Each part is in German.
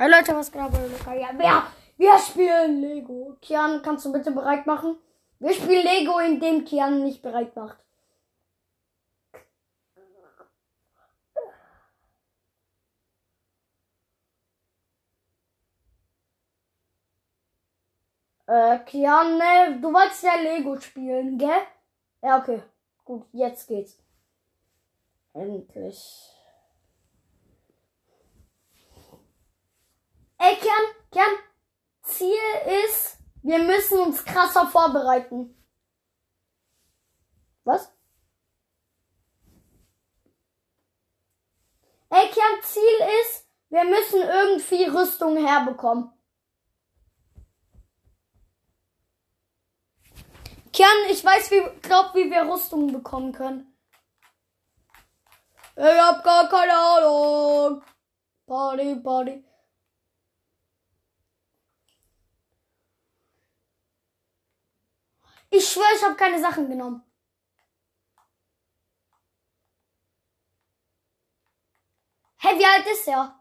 Hey Leute, was geht ab? Ja, wir, wir spielen Lego. Kian, kannst du bitte bereit machen? Wir spielen Lego, indem Kian nicht bereit macht. Äh, Kian, ne, du wolltest ja Lego spielen, gell? Ja, okay. Gut, jetzt geht's. Endlich. Ey, Kian, Kian, Ziel ist, wir müssen uns krasser vorbereiten. Was? Ey, Kian, Ziel ist, wir müssen irgendwie Rüstung herbekommen. Kian, ich weiß, wie, glaub, wie wir Rüstung bekommen können. Ich hab gar keine Ahnung. Party, Party. Ich schwöre, ich habe keine Sachen genommen. Hä, hey, wie alt ist er?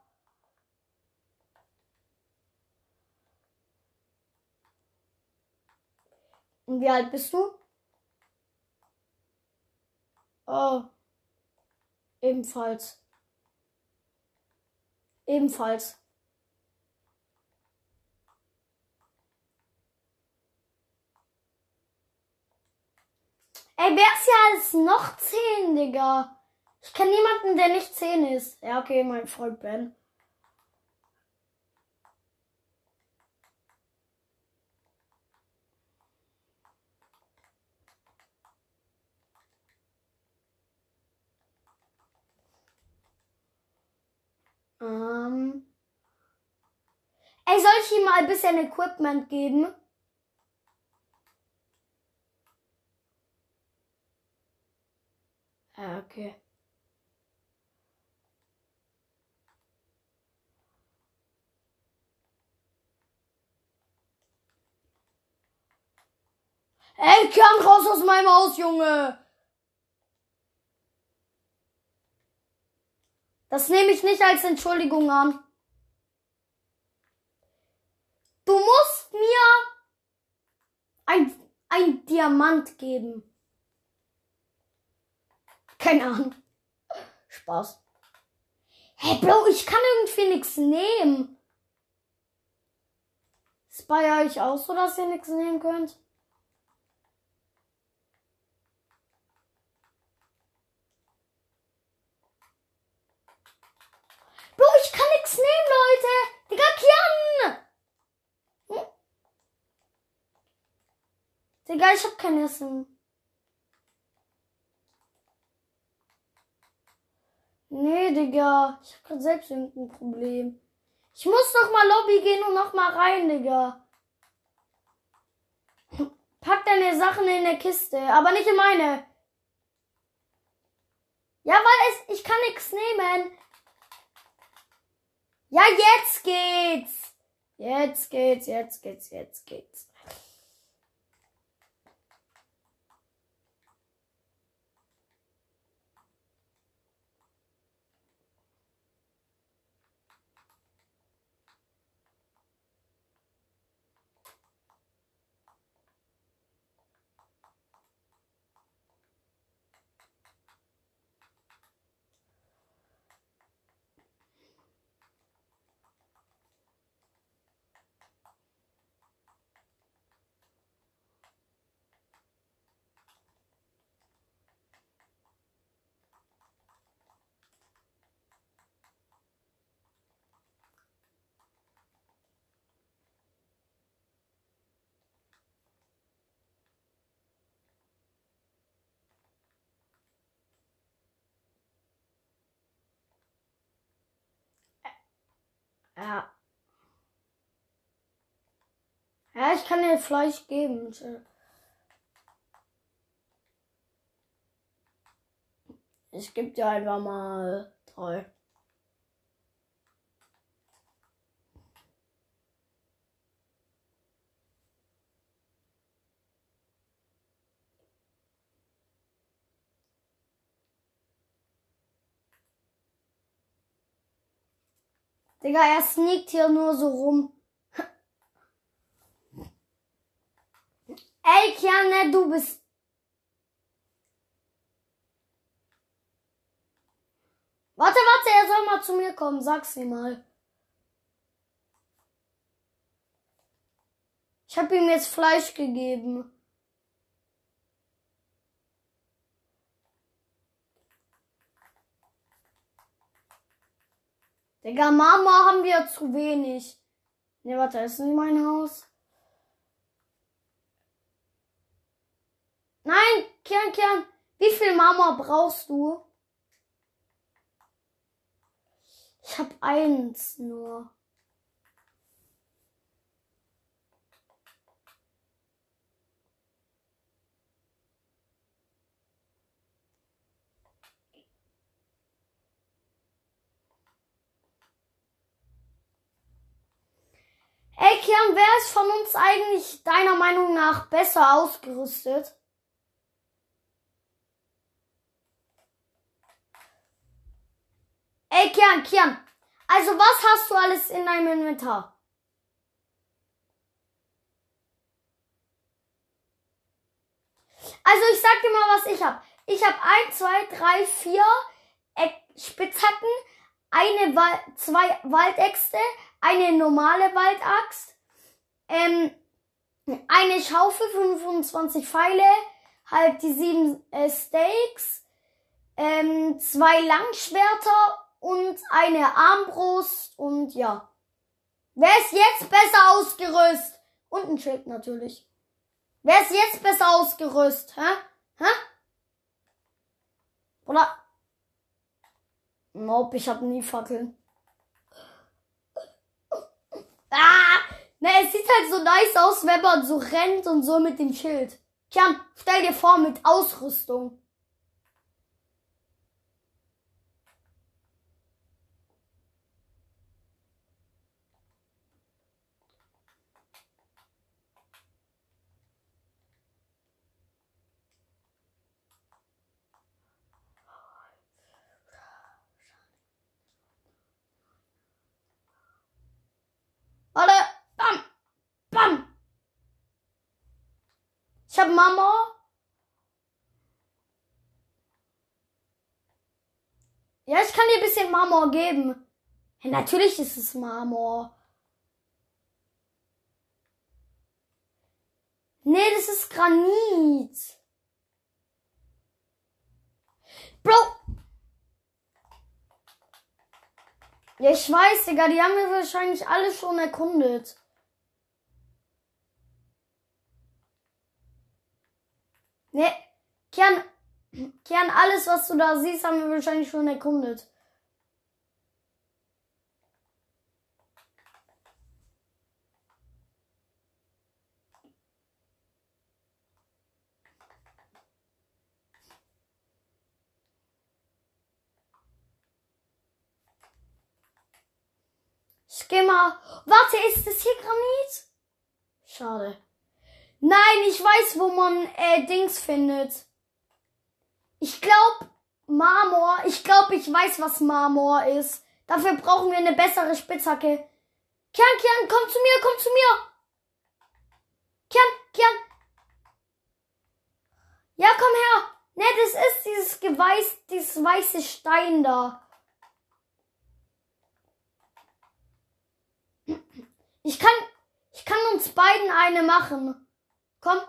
Und wie alt bist du? Oh. Ebenfalls. Ebenfalls. Ey, wer ist ja alles noch 10, Digga? Ich kenne niemanden, der nicht 10 ist. Ja, okay, mein Freund Ben. Ähm. Ey, soll ich ihm mal ein bisschen Equipment geben? Ah, okay. Ey, komm raus aus meinem Haus, Junge! Das nehme ich nicht als Entschuldigung an. Du musst mir ein, ein Diamant geben. Keine Ahnung. Spaß. Hey, Bro, ich kann irgendwie nichts nehmen. Ist bei euch auch so, dass ihr nichts nehmen könnt? Bro, ich kann nichts nehmen, Leute. Digga, Kian. Hm. Digga, ich hab kein Essen. Nee, Digga. Ich hab grad selbst irgendein Problem. Ich muss noch mal Lobby gehen und noch mal rein, Digga. Pack deine Sachen in der Kiste, aber nicht in meine. Ja, weil es, ich kann nichts nehmen. Ja, jetzt geht's. Jetzt geht's, jetzt geht's, jetzt geht's. Ja. Ja, ich kann dir Fleisch geben. Ich gebe dir einfach mal drei. Digga, er sneakt hier nur so rum. Ey, Kiane, du bist. Warte, warte, er soll mal zu mir kommen. Sag's ihm mal. Ich habe ihm jetzt Fleisch gegeben. Digga, Mama haben wir zu wenig. Ne, warte, ist nicht mein Haus. Nein, Kian, Kian, wie viel Mama brauchst du? Ich hab eins nur. Ey, Kian, wer ist von uns eigentlich deiner Meinung nach besser ausgerüstet? Ey, Kian, Kian. Also, was hast du alles in deinem Inventar? Also, ich sag dir mal, was ich hab. Ich hab ein, zwei, drei, vier Spitzhacken, eine, Wal zwei Waldäxte, eine normale Waldaxt, ähm, eine Schaufel, 25 Pfeile, halt die sieben äh, Steaks, ähm, zwei Langschwerter und eine Armbrust und ja. Wer ist jetzt besser ausgerüstet? Und ein Schild natürlich. Wer ist jetzt besser ausgerüstet? Hä? Hä? Oder? Nope, ich hab nie Fackeln. Ah! Na, es sieht halt so nice aus, wenn man so rennt und so mit dem Schild. Tja, stell dir vor, mit Ausrüstung. Warte. Bam. Bam. Ich hab Mama. Ja, ich kann dir ein bisschen Marmor geben. Ja, natürlich ist es Marmor. Nee, das ist Granit. Bro, Ja, ich weiß, Digga, die haben wir wahrscheinlich alle schon erkundet. Ne, Kian, Kian, alles, was du da siehst, haben wir wahrscheinlich schon erkundet. Ich. Warte, ist das hier Granit? Schade. Nein, ich weiß, wo man äh, Dings findet. Ich glaube Marmor. Ich glaube, ich weiß, was Marmor ist. Dafür brauchen wir eine bessere Spitzhacke. Kian, Kian, komm zu mir, komm zu mir. Kian, Kian. Ja, komm her. Ne, das ist dieses Geweiß, dieses weiße Stein da. Ich kann, ich kann uns beiden eine machen. Komm.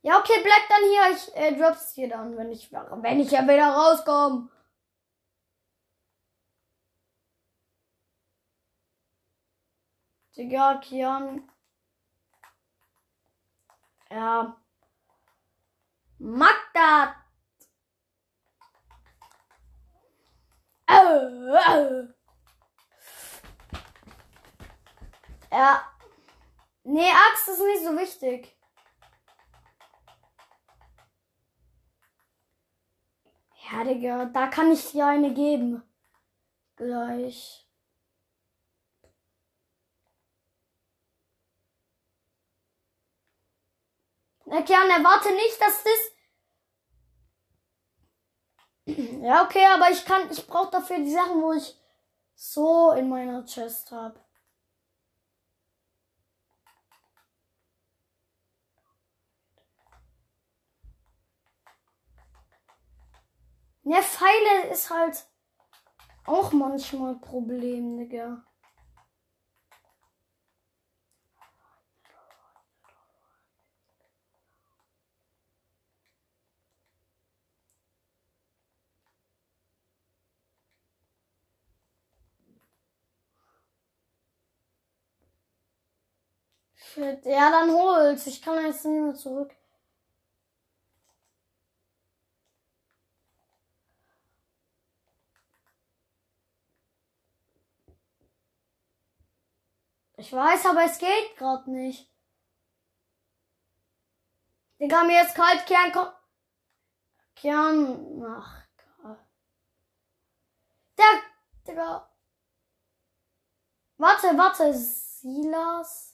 Ja, okay, bleib dann hier. Ich äh, drop's dir dann, wenn ich, wenn ich ja wieder rauskomme. Digga, Kian. Ja. Magda. Oh, oh. Ja. Nee, Axt ist nicht so wichtig. Ja, Digga, da kann ich dir eine geben. Gleich. Na Kian, erwarte nicht, dass das. Ja, okay, aber ich kann, ich brauche dafür die Sachen, wo ich so in meiner Chest habe. Ja, Pfeile ist halt auch manchmal ein Problem, Digga. Shit. Ja, dann hol's. Ich kann jetzt nicht mehr zurück. Ich weiß, aber es geht gerade nicht. Digga, mir jetzt kalt Kern kommt. Kern. Ach, Der. Digga. Warte, warte. Silas.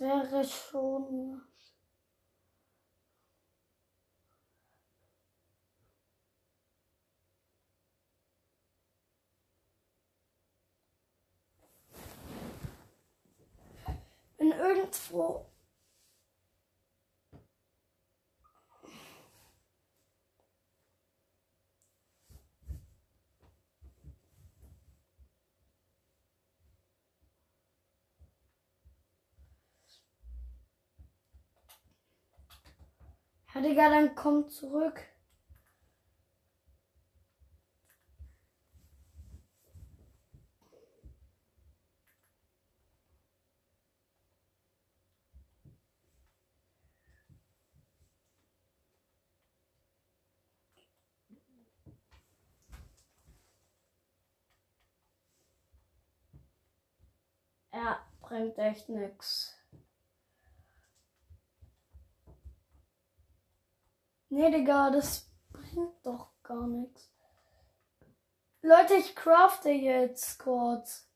Wäre schon. Bin irgendwo Ja, Digga, dann komm zurück. Ja, bringt echt nix. Nee, Digga, das bringt doch gar nichts. Leute, ich crafte jetzt kurz.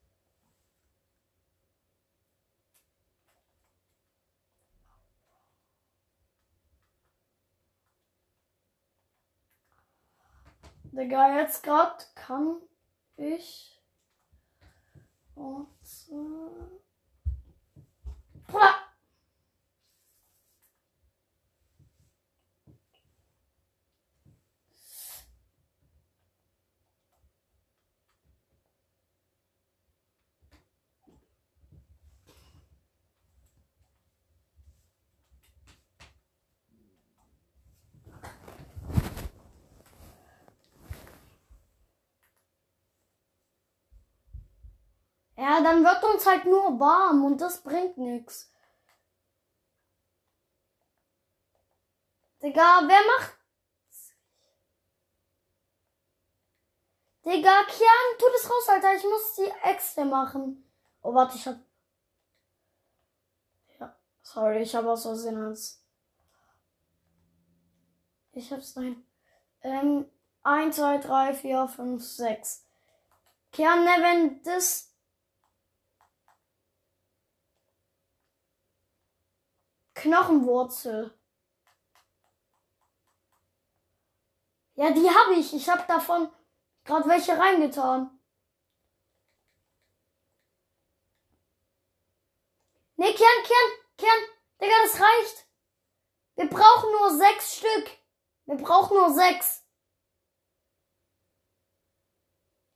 Digga, jetzt gerade kann ich. Warte. Ja, dann wird uns halt nur warm und das bringt nichts. Digga, wer macht. Digga, Kian, tu das raus, Alter. Ich muss die Äxte machen. Oh, warte, ich hab. Ja, sorry, ich hab aus Versehen als. Ich hab's nein. Ähm, 1, 2, 3, 4, 5, 6. Kian, ne, wenn das Knochenwurzel. Ja, die habe ich. Ich habe davon gerade welche reingetan. Nee, Kern, Kern, Kern. Digga, das reicht. Wir brauchen nur sechs Stück. Wir brauchen nur sechs.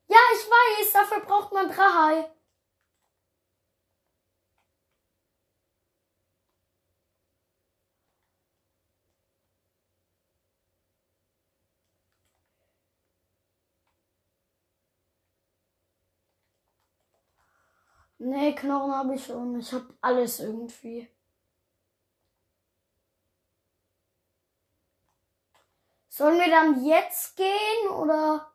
Ja, ich weiß, dafür braucht man drei. Nee, Knochen habe ich schon. Ich habe alles irgendwie. Sollen wir dann jetzt gehen oder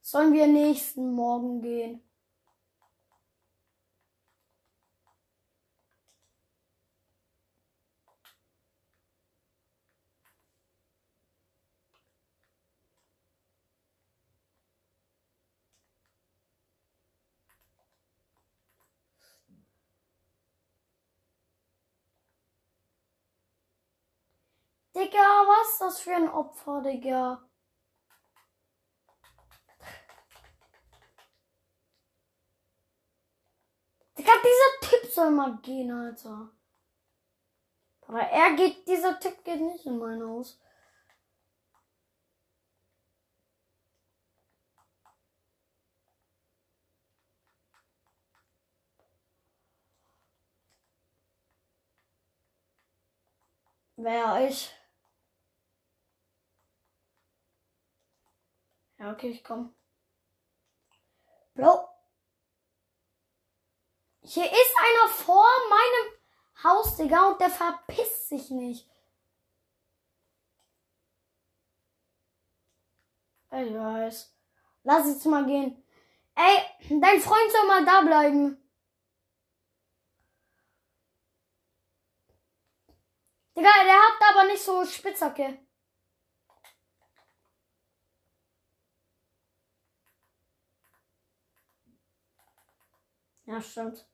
sollen wir nächsten Morgen gehen? Digga, was ist das für ein Opfer, Digga? Digga, dieser Typ soll mal gehen, Alter. Aber er geht, dieser Typ geht nicht in mein Haus. Wer ich. Ja, okay, ich komm. Bro. Hier ist einer vor meinem Haus, Digga, und der verpisst sich nicht. Ich weiß. Lass jetzt mal gehen. Ey, dein Freund soll mal da bleiben. Digga, der hat aber nicht so Spitzhacke. Ja, stimmt.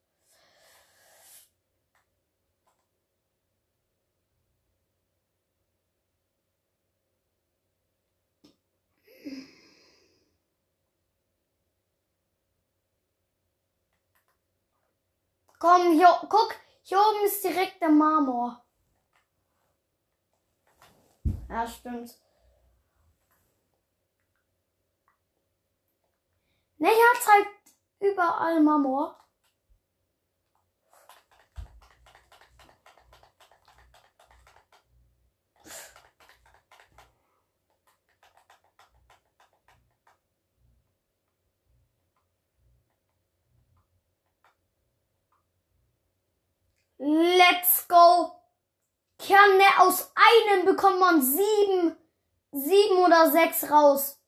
Komm, hier, guck, hier oben ist direkt der Marmor. Ja, stimmt. Ne, hier zeigt überall Marmor. Let's go. Kerne aus einem bekommt man sieben, sieben oder sechs raus.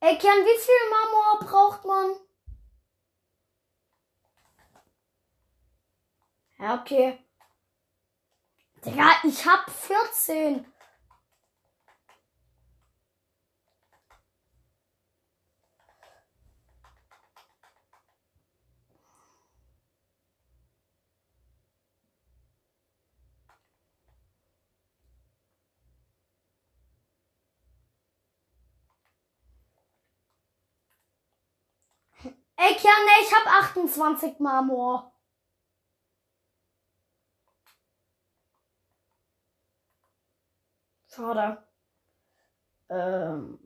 Ey, Kern, wie viel Marmor braucht man? Ja, okay. Digga, ich hab 14. Ey, Kian, nee, ich hab 28 Marmor. Schade. Ähm.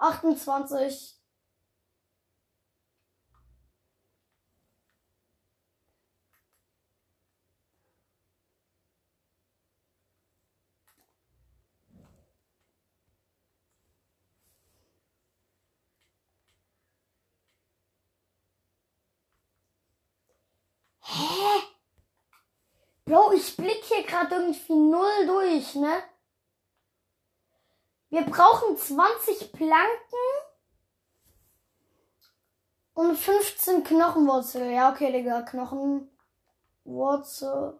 Achtundzwanzig Hä? Bro, ich blick hier gerade irgendwie null durch, ne? Wir brauchen 20 Planken und 15 Knochenwurzel. Ja, okay, Digga. Knochenwurzel.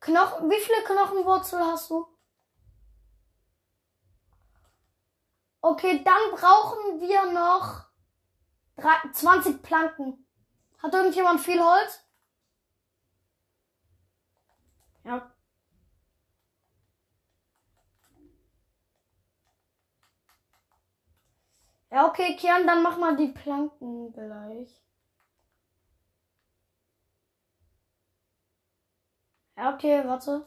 Knochen, wie viele Knochenwurzel hast du? Okay, dann brauchen wir noch 20 Planken. Hat irgendjemand viel Holz? Ja, Ja, okay, Kian, dann mach mal die Planken gleich. Ja, okay, warte.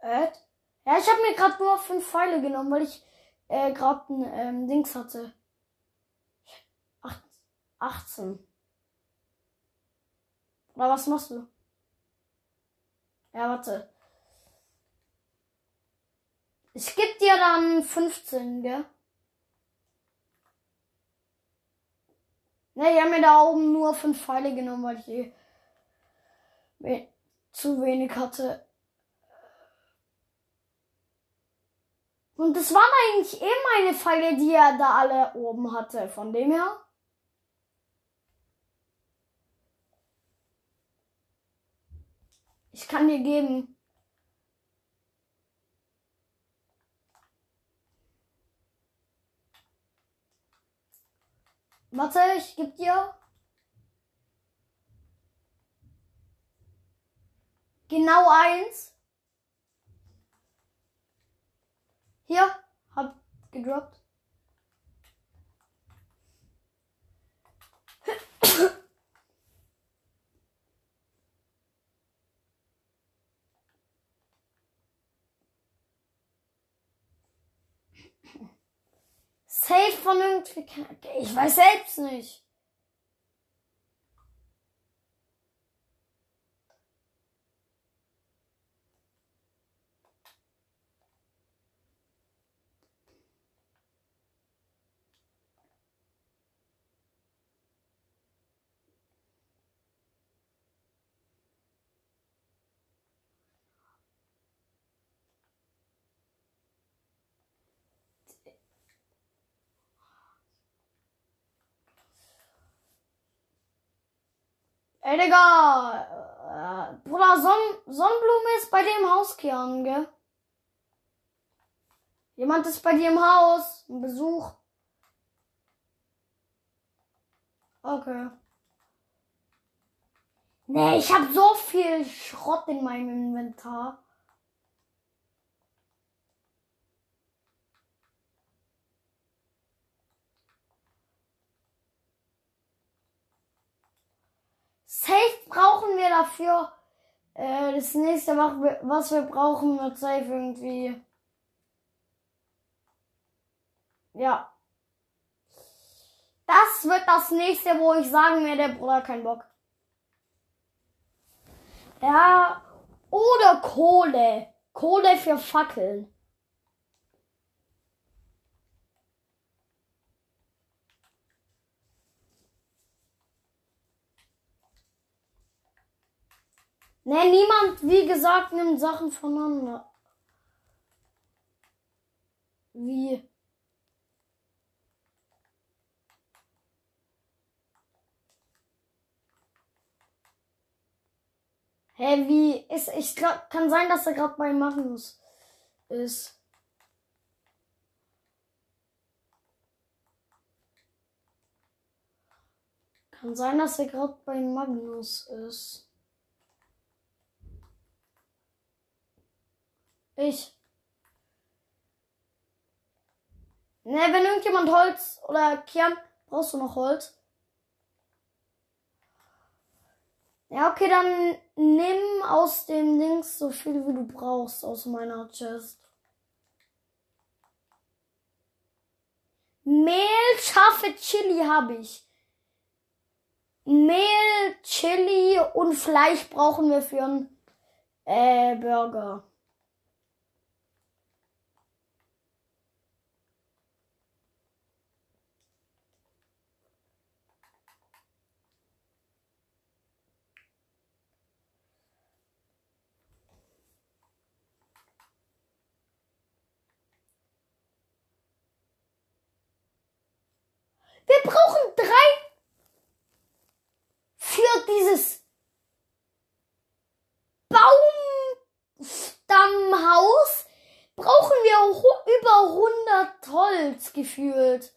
Äh? Ja, ich habe mir gerade nur fünf Pfeile genommen, weil ich äh, gerade ein ähm, Dings hatte. Ach, 18. Oder was machst du? Ja, warte. Ich geb dir dann 15, gell? Ne, ich habe mir da oben nur fünf Pfeile genommen, weil ich eh zu wenig hatte. Und das waren eigentlich eh meine Pfeile, die er da alle oben hatte. Von dem her. Ich kann dir geben. Warte, ich geb dir. Genau eins. Hier, hab gedroppt. Safe von irgendwie. Ich weiß selbst nicht. Ey, Digga. Äh, Bruder, Son Sonnenblume ist bei dir im Haus, Kian, gell? Jemand ist bei dir im Haus. Ein Besuch. Okay. Nee, ich hab so viel Schrott in meinem Inventar. Safe brauchen wir dafür. Äh, das nächste, was wir brauchen, wird safe irgendwie. Ja. Das wird das nächste, wo ich sagen werde, Bruder, kein Bock. Ja. Oder Kohle. Kohle für Fackeln. Ne, niemand, wie gesagt, nimmt Sachen voneinander. Wie? Hä, wie? Ist, ich glaub, kann sein, dass er gerade bei Magnus ist. Kann sein, dass er gerade bei Magnus ist. Ich. Ne, wenn irgendjemand Holz oder Kern, brauchst du noch Holz? Ja, okay, dann nimm aus dem Dings so viel wie du brauchst aus meiner Chest. Mehl, scharfe Chili habe ich. Mehl, Chili und Fleisch brauchen wir für einen äh, Burger. Wir brauchen drei für dieses Baumstammhaus. Brauchen wir über 100 Holz gefühlt.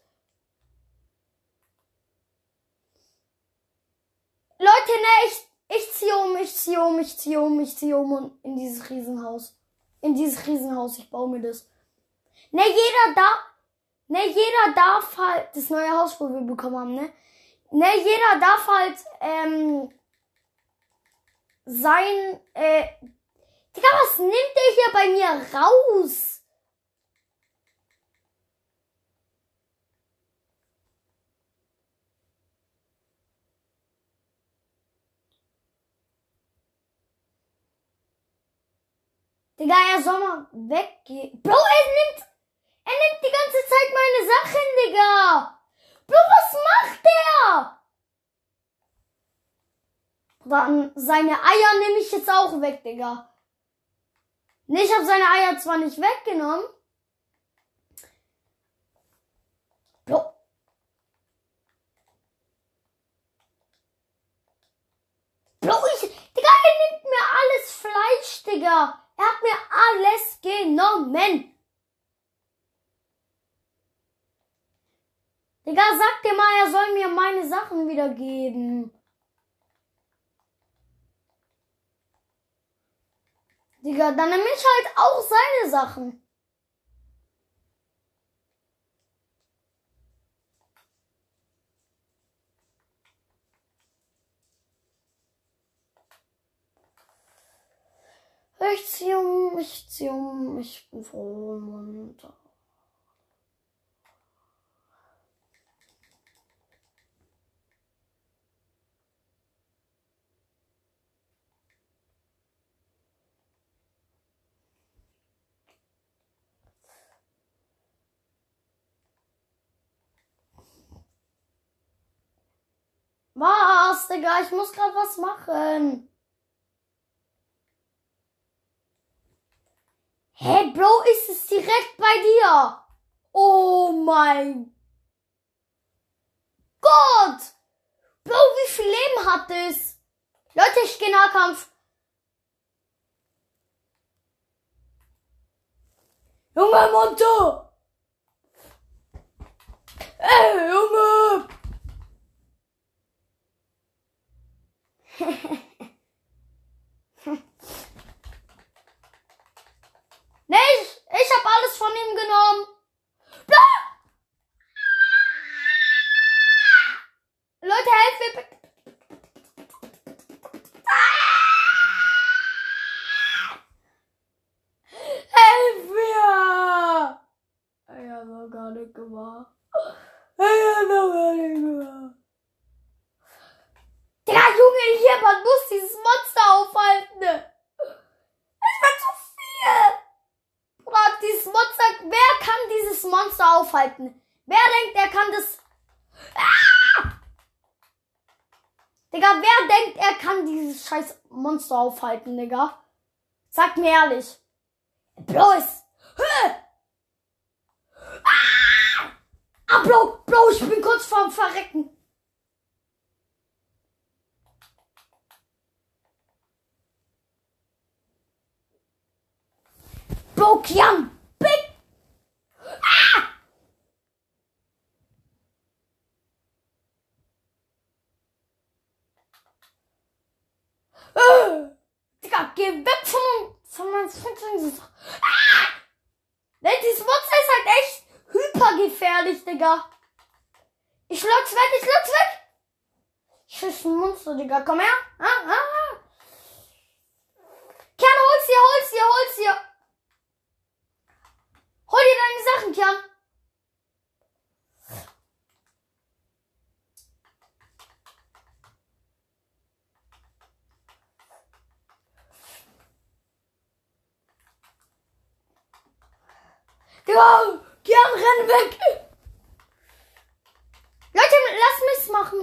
Leute, ne, ich, ich ziehe um, ich ziehe um, ich ziehe um, ich ziehe um in dieses Riesenhaus. In dieses Riesenhaus, ich baue mir das. Ne, jeder da, Ne, jeder darf halt, das neue Haus, wo wir bekommen haben, ne? Ne, jeder darf halt, ähm, sein, äh, Digga, was nimmt der hier bei mir raus? Digga, er soll mal weggehen. Bro, er nimmt, er nimmt die ganze Zeit meine Sachen, Digga. Bro, was macht der? Dann seine Eier nehme ich jetzt auch weg, Digga. Nee, ich habe seine Eier zwar nicht weggenommen. Bro. Bro, ich, Digga, er nimmt mir alles Fleisch, Digga. Er hat mir alles genommen. Digga, sag dir mal, er soll mir meine Sachen wiedergeben. Digga, dann nehme ich halt auch seine Sachen. Ich ziehe um, ich ziehe um, ich bin froh und munter. Was, Digga? Ich muss grad was machen. Hä, hey, Bro, ist es direkt bei dir? Oh mein Gott! Bro, wie viel Leben hat es? Leute, ich gehe Nahkampf. Junge Monte! Ey, Junge! nee, ich, ich hab alles von ihm genommen. Leute, helft mir bitte. Helf mir! Ich hab noch gar nicht gemacht. Ich hab noch gar nicht gemacht. Digga, Junge, hier, man muss dieses Monster aufhalten. Es wird zu viel. Bruder, dieses Monster, wer kann dieses Monster aufhalten? Wer denkt, er kann das... Ah! Digga, wer denkt, er kann dieses scheiß Monster aufhalten, Digga? Sag mir ehrlich. Bro ist... Ah! ah, Bro, Bro, ich bin kurz vorm Verrecken. broke young big. Ah! Uh, Digga, geh weg von, von meinem Fenster. Ah! Ne, dieses Monster ist halt echt hypergefährlich, Digga. Ich lock's weg, ich lock's weg. Ein Monster, Digga. Komm her. Ah, ah, ah. Kern, hol's dir, hol's dir, hol's dir. Hol dir deine Sachen, Kern. Digga, Kern, renn weg. Leute, lass mich's machen.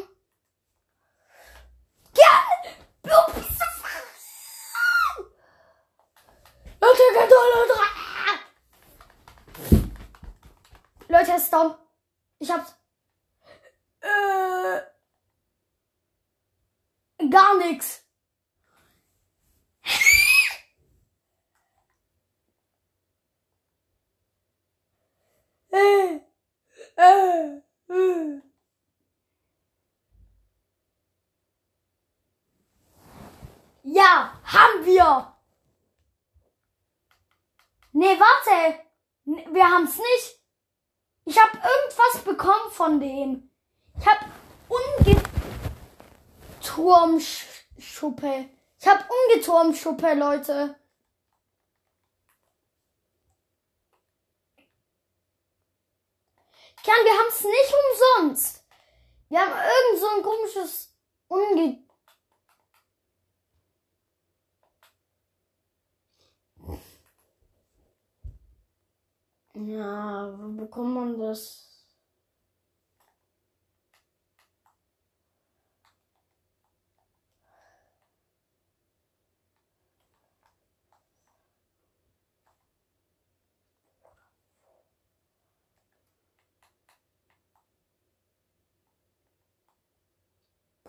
Kern, du bist so Leute, Geduld, Leute, er ist down. Ich hab's. Äh, gar nichts. Äh, äh, äh. Ja, haben wir. Nee, warte. Wir haben's nicht. Ich habe irgendwas bekommen von dem. Ich habe Ungeturmschuppe. Ich habe Ungeturmschuppe, Leute. Kern, wir haben es nicht umsonst. Wir haben irgend so ein komisches Unge... Ja, wo bekommt man das?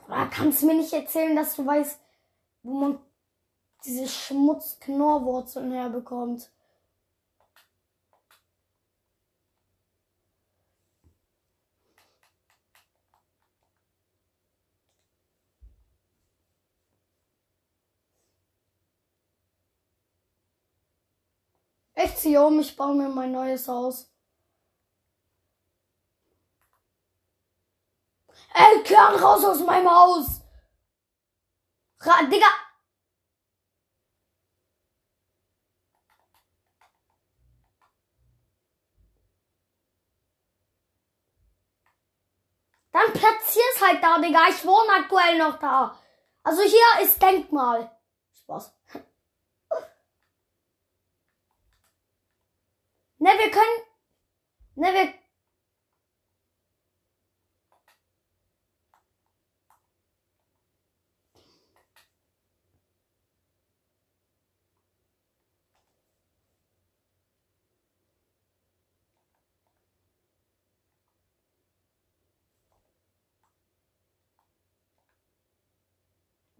Bruder, kannst du mir nicht erzählen, dass du weißt, wo man diese Schmutz-Knorrwurzeln herbekommt? Ich ziehe um, ich baue mir mein neues Haus. Ey, Kern, raus aus meinem Haus! Ra Digga! Dann platzier's halt da, Digga. Ich wohne aktuell noch da. Also hier ist Denkmal. Spaß. Ne, wir können. Ne, wir.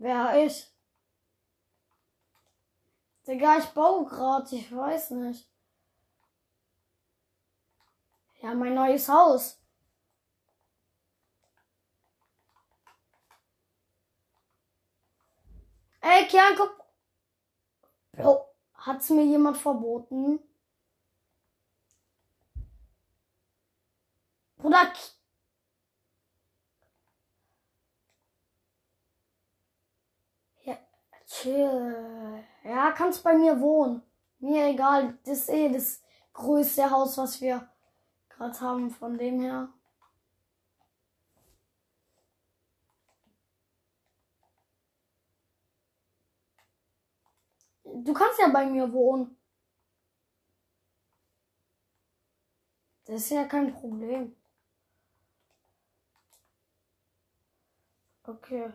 Wer ist? Digga, ich baue gerade, ich weiß nicht. Ja, mein neues Haus. Ey, Kian, guck. Bro, hat's mir jemand verboten? Bruder, ja, chill. Ja, kannst bei mir wohnen. Mir egal, das ist eh das größte Haus, was wir gerade haben, von dem her. Du kannst ja bei mir wohnen. Das ist ja kein Problem. Okay.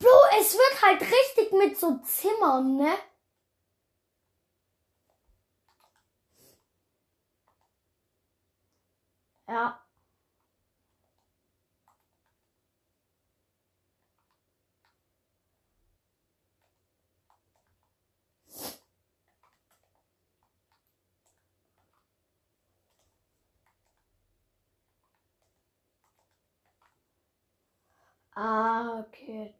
Bro, es wird halt richtig mit so Zimmern, ne? Ja. Ah, okay.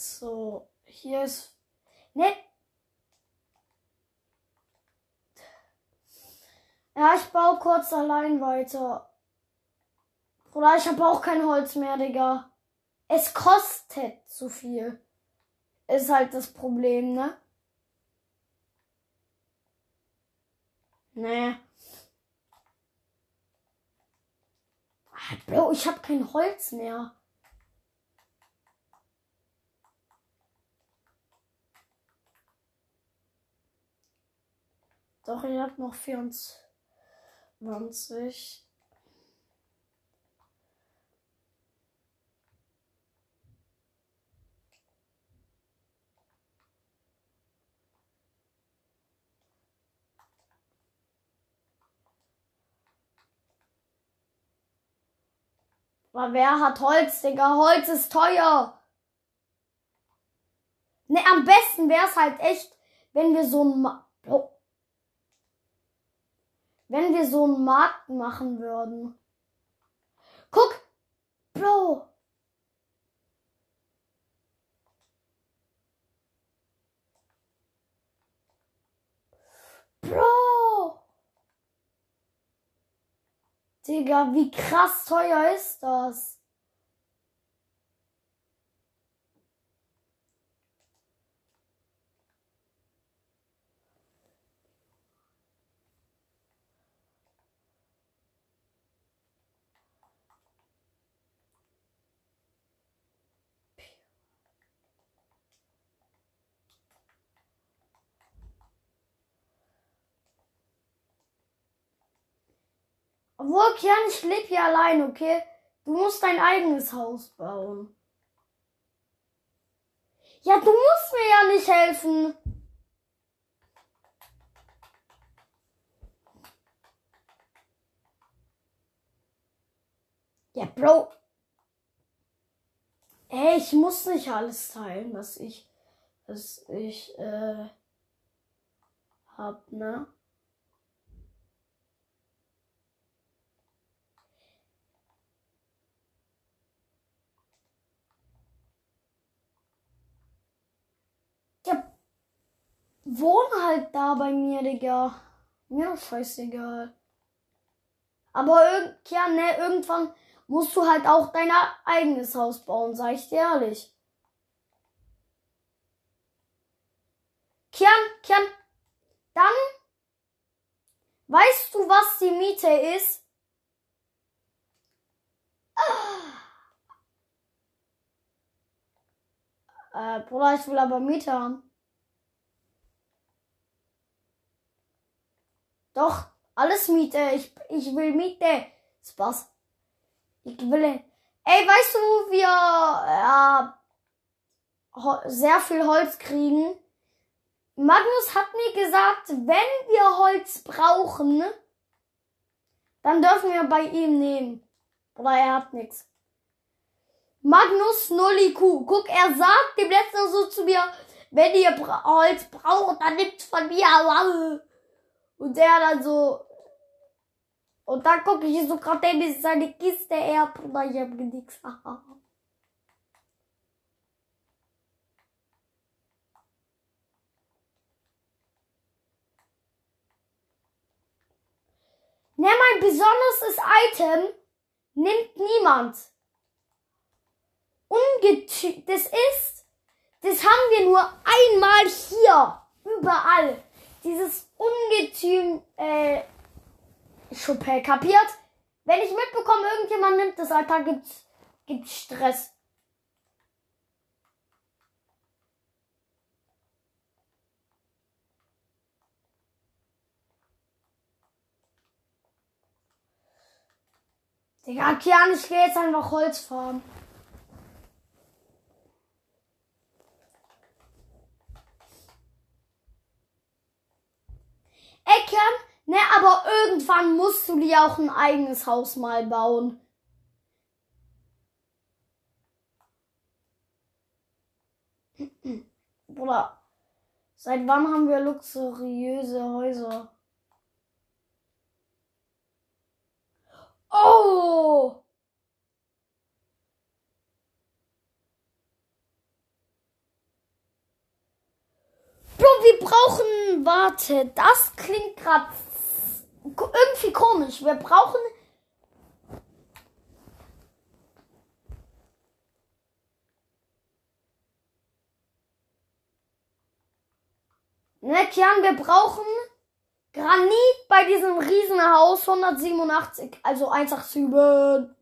So, hier ist. Ne, Ja, ich baue kurz allein weiter. Oder ich habe auch kein Holz mehr, Digga. Es kostet zu viel. Ist halt das Problem, ne? Nee. Ah, Bro, ich habe kein Holz mehr. Doch, ich habe noch 24. 20. Aber wer hat Holz, Digga? Holz ist teuer. Ne, am besten wäre es halt echt, wenn wir so ein... Oh wenn wir so einen Markt machen würden. Guck, Bro. Bro. Digga, wie krass teuer ist das? Obwohl, Kian, ich lebe hier allein, okay? Du musst dein eigenes Haus bauen. Ja, du musst mir ja nicht helfen. Ja, Bro. Ey, ich muss nicht alles teilen, was ich, was ich, äh, hab, ne? Ja, wohn halt da bei mir, Digga. Mir doch scheißegal. Aber ja, ne, irgendwann musst du halt auch dein eigenes Haus bauen, sag ich dir ehrlich. Kian, Kian, dann weißt du, was die Miete ist? Äh, Bruder, ich will aber Miete haben. Doch, alles Miete. Ich, ich will Miete. Spaß. Ich will. Ey, weißt du, wir äh, sehr viel Holz kriegen? Magnus hat mir gesagt, wenn wir Holz brauchen, dann dürfen wir bei ihm nehmen. Aber er hat nichts. Magnus Nolliku. Guck, er sagt dem letzten so zu mir, wenn ihr Holz braucht, dann nimmt's von mir. Und der dann so. Und dann gucke ich so gerade in seine Kiste, er, Bruder, ich hab nix. Nimm ein besonderes Item nimmt niemand. Ungetü das ist, das haben wir nur einmal hier, überall. Dieses Ungetüm, äh, Schuppe, kapiert? Wenn ich mitbekomme, irgendjemand nimmt das, Alter, gibt's, gibt's Stress. Digga, Kian, ich gehe jetzt einfach Holz fahren. Kian, ne, aber irgendwann musst du dir auch ein eigenes Haus mal bauen. Bruder, seit wann haben wir luxuriöse Häuser? Oh! Bro, wir brauchen. Warte, das klingt gerade irgendwie komisch. Wir brauchen. Ne, Kian, wir brauchen Granit bei diesem Riesenhaus 187. Also 187.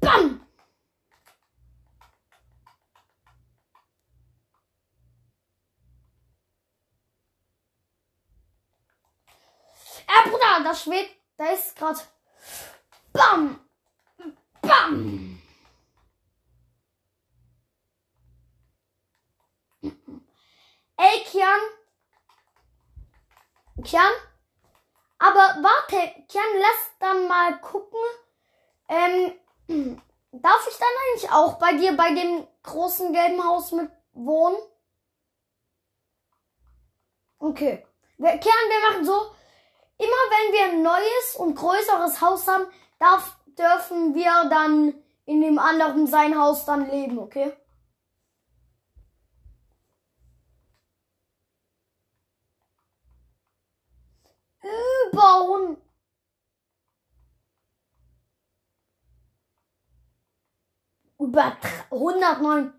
Bam! Das schwebt. Da ist gerade. Bam! Bam! Ey, Kian. Kian? Aber warte, Kian, lass dann mal gucken. Ähm, darf ich dann eigentlich auch bei dir bei dem großen gelben Haus mit wohnen? Okay. Wir, Kian, wir machen so, immer wenn wir ein neues und größeres Haus haben, darf, dürfen wir dann in dem anderen sein Haus dann leben, okay? Über über 109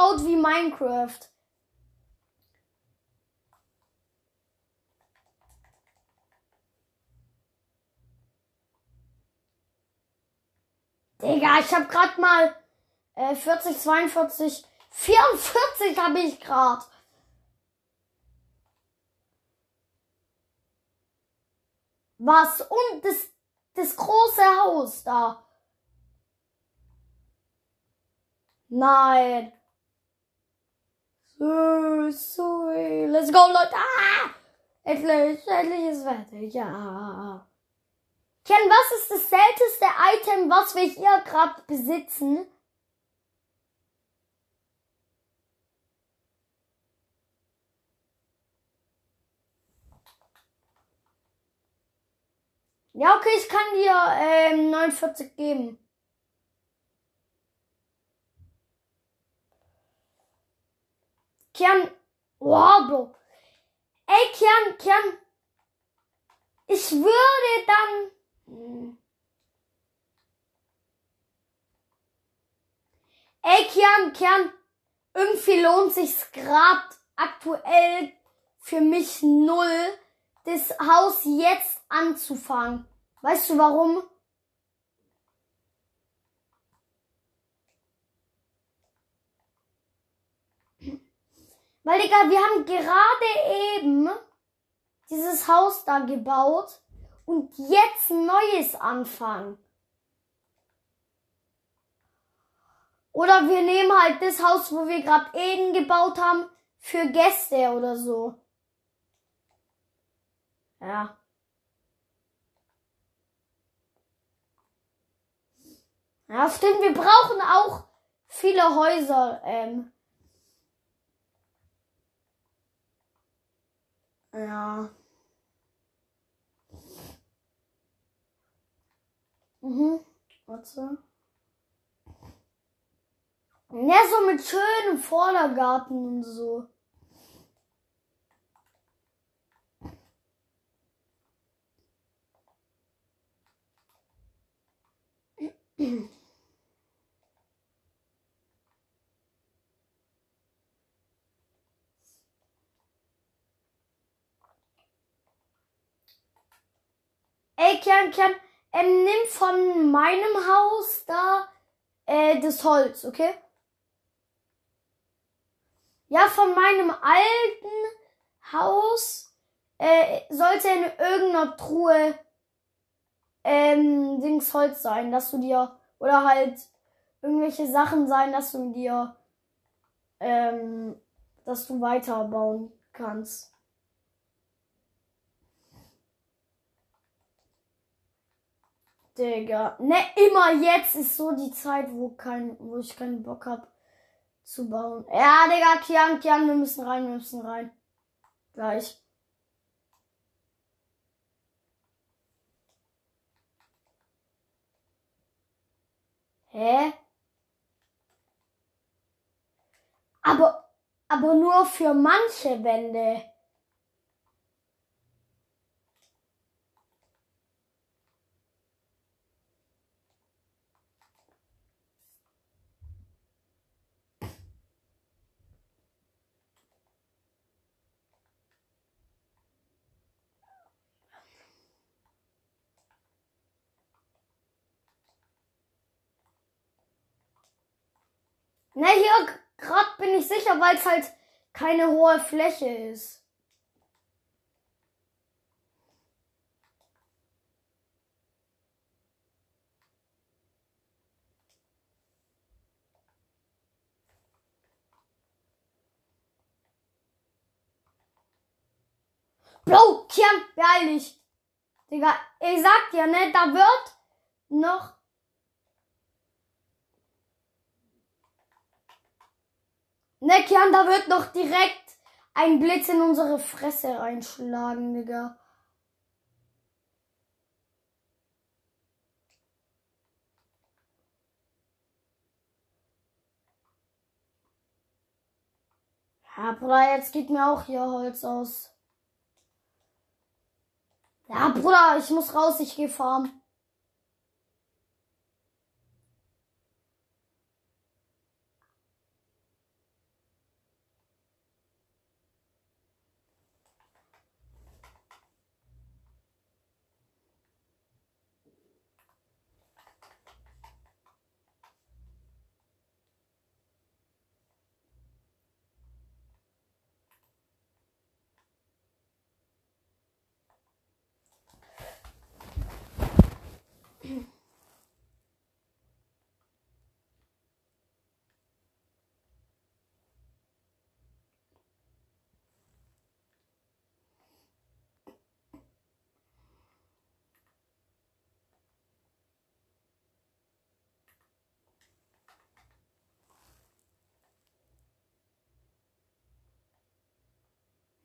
aufgebaut wie Minecraft. Digga, ich hab grad mal äh, 40, 42, 44 habe ich grad. Was? Und das, das große Haus da. Nein. So, sorry. Let's go, Leute. Ah! Endlich, endlich ist fertig. Ja. Ken, was ist das seltenste Item, was wir hier gerade besitzen? Ja, okay, ich kann dir ähm, 49 geben. Kian, wow, Bro. Ey, Kian, Kian. Ich würde dann Ey, Kian, Kian, irgendwie lohnt sich's grad aktuell für mich null, das Haus jetzt anzufangen. Weißt du warum? Weil, Digga, wir haben gerade eben dieses Haus da gebaut und jetzt Neues anfangen. Oder wir nehmen halt das Haus, wo wir gerade eben gebaut haben, für Gäste oder so. Ja. Ja, stimmt, wir brauchen auch viele Häuser. Ähm. Ja. Mhm. Warte. Ja, so mit schönem Vordergarten und so. Ey, Kern, Kern, ähm, nimm von meinem Haus da äh, das Holz, okay? Ja, von meinem alten Haus äh, sollte in irgendeiner Truhe ähm, Dings Holz sein, dass du dir oder halt irgendwelche Sachen sein, dass du dir ähm, dass du weiterbauen kannst. Digga. Ne, immer jetzt ist so die Zeit, wo kein, wo ich keinen Bock hab zu bauen. Ja, Digga, Kian, Kian, wir müssen rein, wir müssen rein. Gleich. Hä? Aber, aber nur für manche Wände. Ne, hier gerade bin ich sicher, weil es halt keine hohe Fläche ist. Bro, Kian, beeil dich. Digga, ich sag dir, ne, da wird noch Ne, Kian, da wird noch direkt ein Blitz in unsere Fresse reinschlagen, Digga. Ja, Bruder, jetzt geht mir auch hier Holz aus. Ja, Bruder, ich muss raus, ich geh farmen.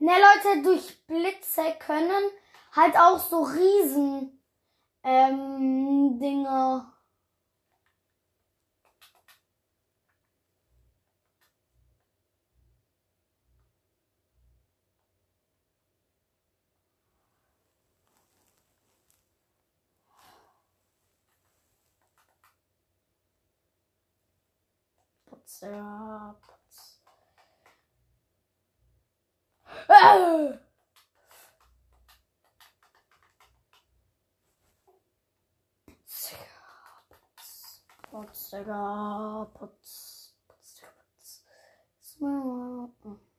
Ne, Leute, durch Blitze können halt auch so Riesen ähm, Dinger. Putz, ja, putz. Ah! Putz, Digga. Putz. Putz, Digga,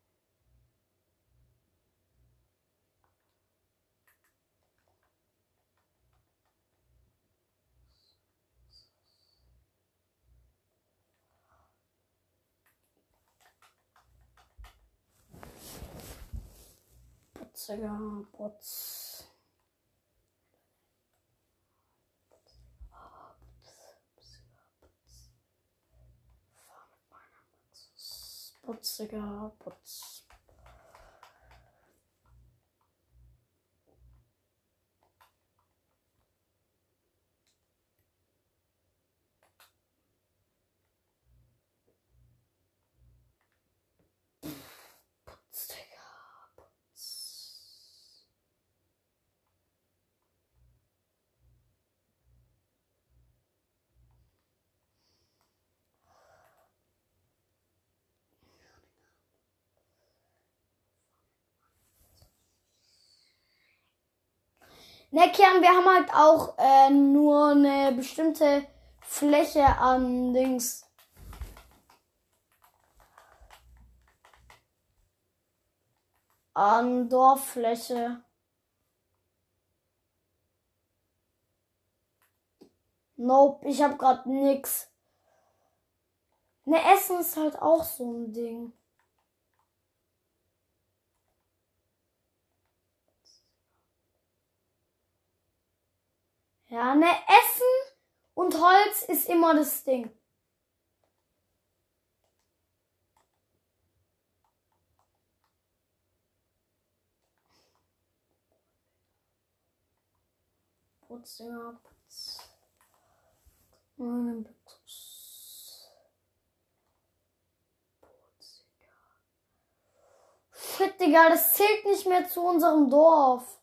putz. Smile. Putz, Digga. Putz. Ne, Kian, wir haben halt auch äh, nur eine bestimmte Fläche an Dings. An Dorffläche. Nope, ich hab grad nix. Ne, Essen ist halt auch so ein Ding. Ja, ne, Essen und Holz ist immer das Ding. Putzinger, Putz. Meinen Putz. Putziger. Shit, Digga, das zählt nicht mehr zu unserem Dorf.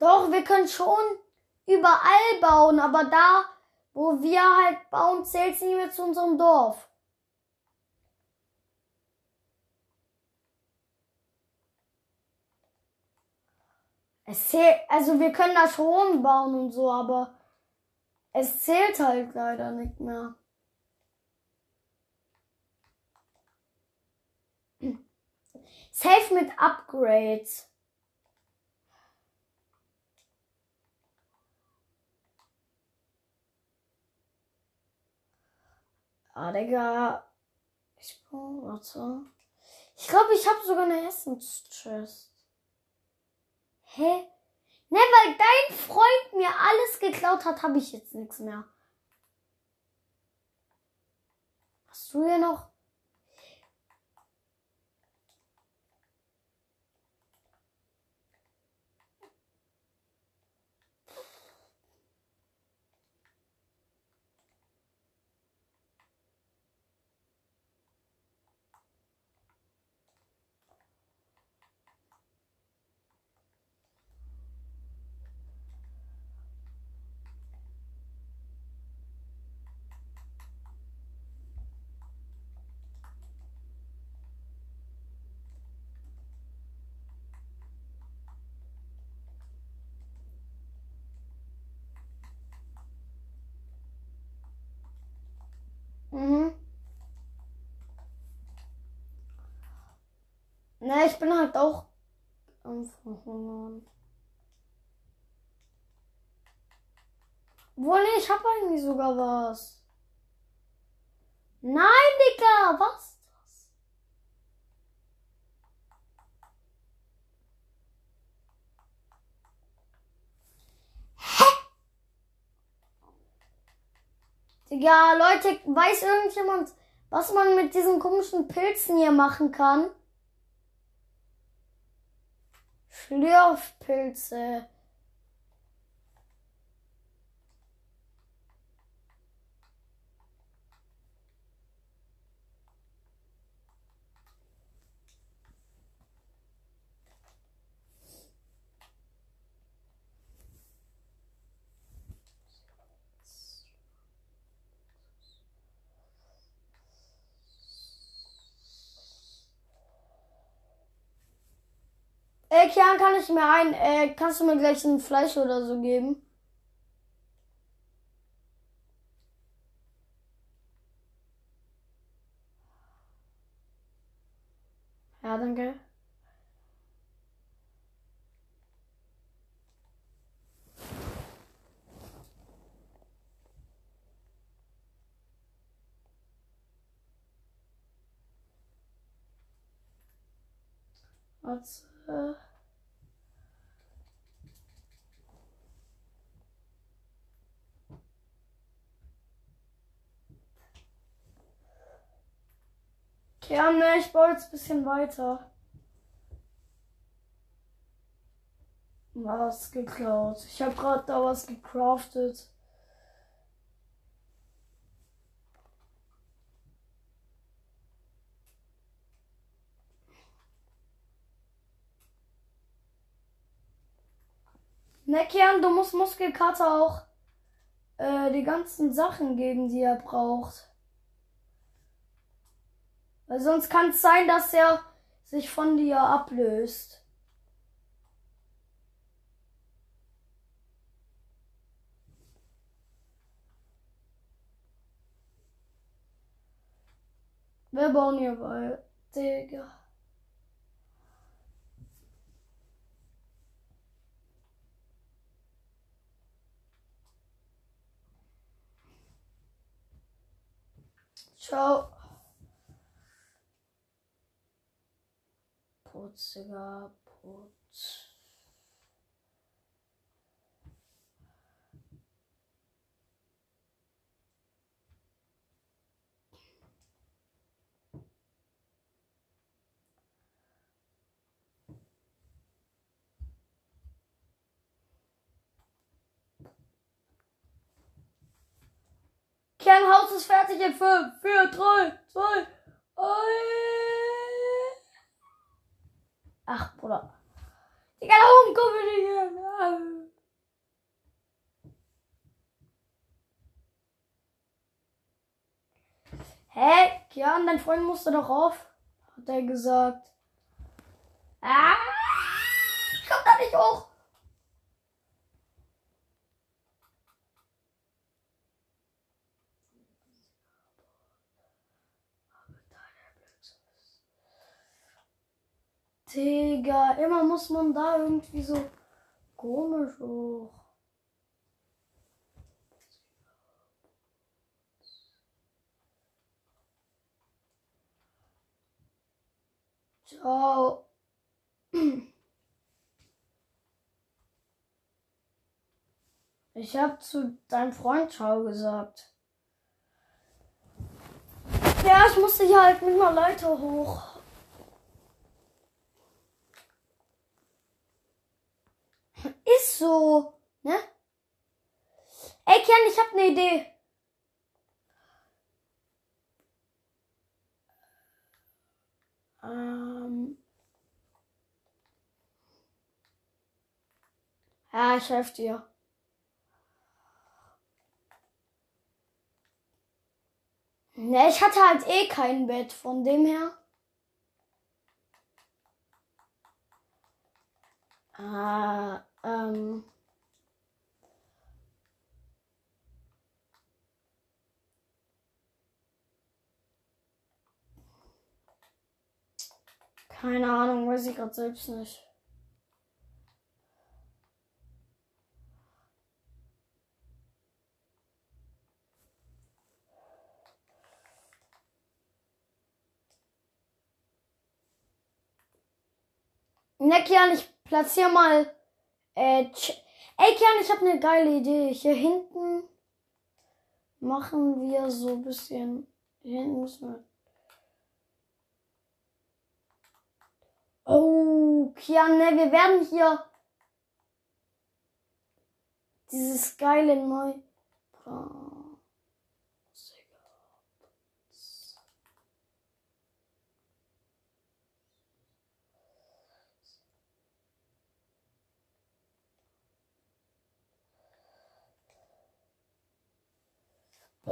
Doch, wir können schon überall bauen, aber da, wo wir halt bauen, zählt es nicht mehr zu unserem Dorf. Es zählt, also wir können da schon bauen und so, aber es zählt halt leider nicht mehr. Safe mit Upgrades. Ah, Digga. Ich warte. Ich glaube, ich habe sogar eine Essenschest. Hä? Ne, weil dein Freund mir alles geklaut hat, habe ich jetzt nichts mehr. Hast du hier noch? Mhm. Na, ich bin halt auch am Verhungern. Wohl, nee, ich hab eigentlich sogar was. Nein, Digga, was? Hä? Digga, Leute, weiß irgendjemand, was man mit diesen komischen Pilzen hier machen kann. Schlürfpilze. Äh, Kian, kann ich mir ein, äh, kannst du mir gleich ein Fleisch oder so geben? Ja, danke. What's äh. Ja, ne, ich baue jetzt ein bisschen weiter. Was geklaut. Ich habe gerade da was gecraftet. Ne, Kern, du musst Muskelkater auch äh, die ganzen Sachen geben, die er braucht. Weil sonst kann es sein, dass er sich von dir ablöst. Wir bauen hier bei, Digga. Ciao. Putziger Putz. Kernhaus ist fertig in 5, 4, 3, 2, 1. Ach, Bruder. Digga, da oben kommen wir nicht Hä? Kian, dein Freund musste doch auf, hat er gesagt. Ah, ich komm da nicht hoch. Digga, immer muss man da irgendwie so komisch hoch. Ciao. Ich hab zu deinem Freund Ciao gesagt. Ja, ich musste hier halt mit einer Leiter hoch. Ist so, ne? Ey, Kian, ich hab ne Idee. Ähm. Ja, ich helfe dir. Ne, ich hatte halt eh kein Bett, von dem her. Ah, ähm. Keine Ahnung, weiß ich gerade selbst nicht. Neckian, ich platziere mal äh, Ey, Kian, ich habe eine geile Idee. Hier hinten machen wir so ein bisschen Hier hinten müssen wir. Oh, Kian, ne, wir werden hier dieses geile neu.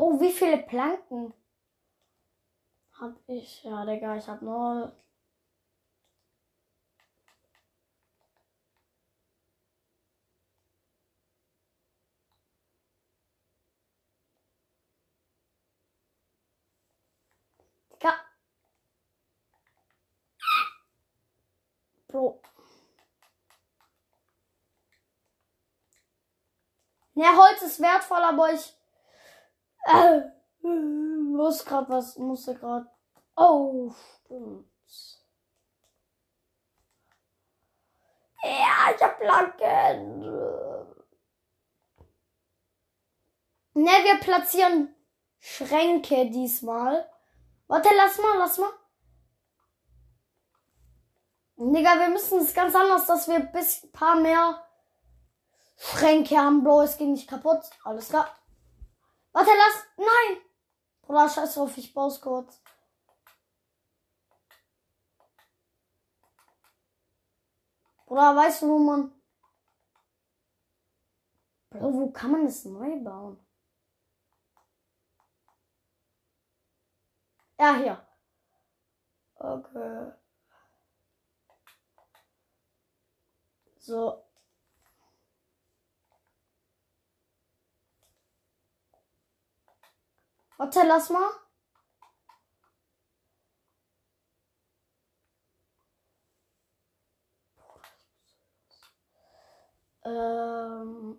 Oh, wie viele Planken hab ich? Ja, Digga, ich hab nur Digga. Bro. Ja, Holz ist wertvoll, aber ich äh, muss grad was, musste grad. Oh, stimmt. Ja, ich hab Planken. Ne, wir platzieren Schränke diesmal. Warte, lass mal, lass mal. Digga, wir müssen es ganz anders, dass wir ein paar mehr Schränke haben, Bro. Es ging nicht kaputt. Alles klar. Warte, lass. Nein! Bruder, scheiß drauf, ich baue kurz. Bruder, weißt du, wo man. Bro, wo kann man das neu bauen? Ja, hier. Okay. So. Warte, lass mal. Ähm.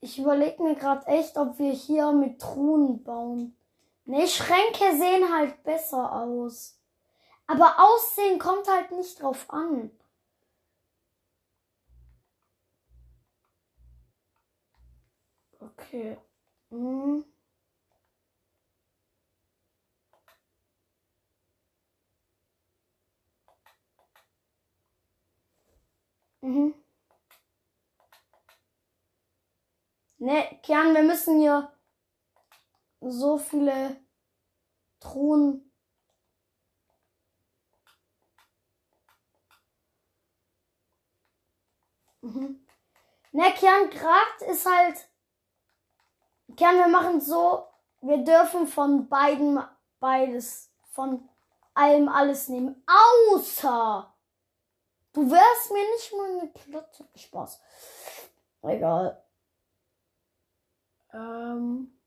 Ich überlege mir gerade echt, ob wir hier mit Truhen bauen. Ne, Schränke sehen halt besser aus. Aber Aussehen kommt halt nicht drauf an. Okay. Hm. Mhm. Ne, Kern, wir müssen hier so viele Truhen Mhm. Ne, Kern Kracht ist halt. Kern, wir machen so, wir dürfen von beiden beides, von allem alles nehmen. Außer du wärst mir nicht mal eine Platte. Spaß. Egal. Ähm.